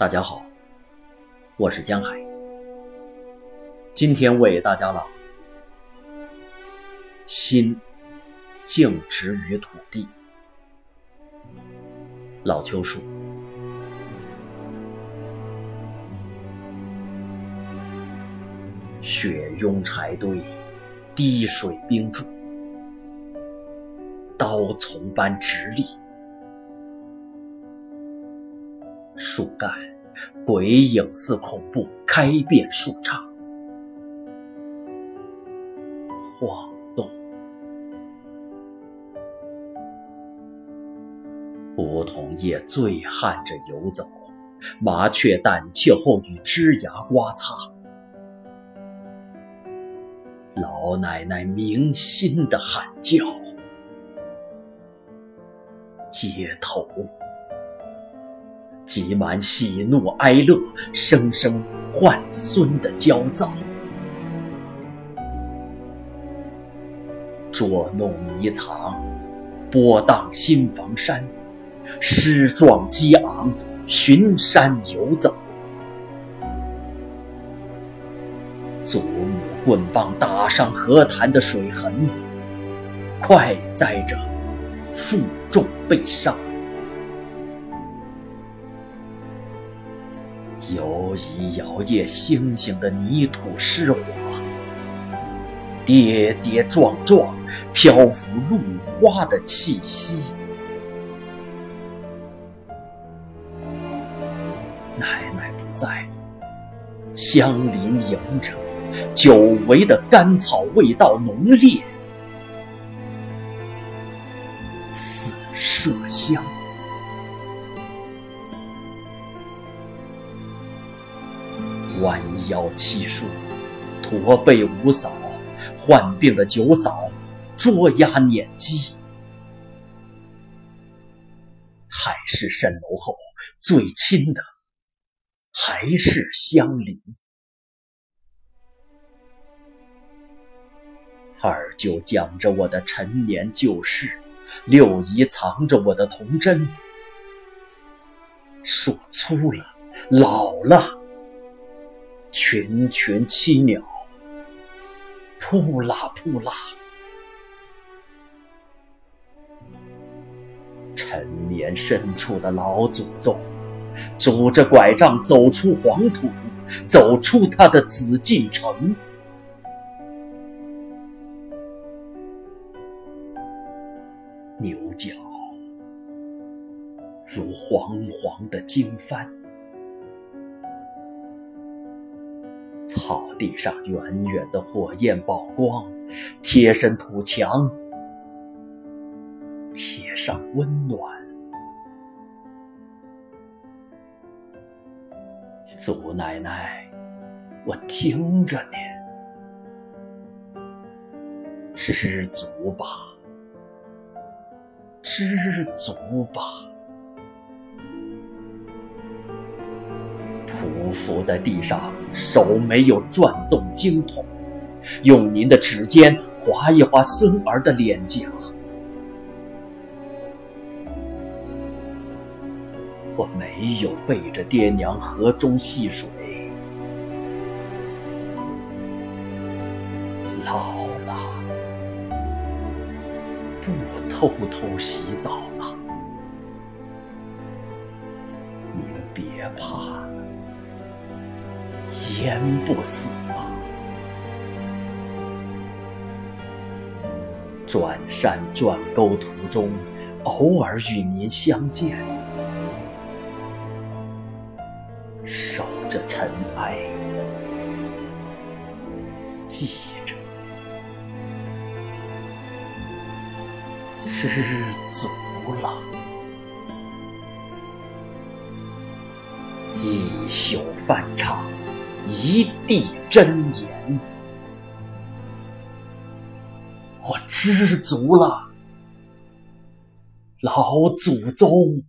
大家好，我是江海。今天为大家朗读：心静植于土地。老秋树，雪拥柴堆，滴水冰柱，刀丛般直立。树干鬼影似恐怖，开遍树杈，晃动。梧桐叶醉汉着游走，麻雀胆怯后与枝芽刮擦。老奶奶铭心的喊叫，街头。挤满喜怒哀乐，声声唤孙的焦躁。捉弄迷藏，波荡新房山，狮壮激昂，巡山游走。祖母棍棒打上河潭的水痕，快载着负重悲伤。游移摇曳星星的泥土湿滑，跌跌撞撞漂浮露花的气息。奶奶不在，香林迎着，久违的甘草味道浓烈，似麝香。弯腰七树，驼背五嫂，患病的九嫂捉鸭撵鸡。海市蜃楼后，最亲的还是相邻。二舅讲着我的陈年旧事，六姨藏着我的童真。树粗了，老了。群群栖鸟，扑啦扑啦。陈年深处的老祖宗，拄着拐杖走出黄土，走出他的紫禁城。牛角如黄黄的经幡。草地上远远的火焰曝光，贴身土墙，贴上温暖。祖奶奶，我听着你，知足吧，知足吧。匍匐在地上，手没有转动经筒，用您的指尖划一划孙儿的脸颊。我没有背着爹娘河中戏水，老了，不偷偷洗澡了。您别怕。淹不死啊！转山转沟途中，偶尔与您相见，守着尘埃，记着，知足了。一宿饭唱。一地真言，我知足了，老祖宗。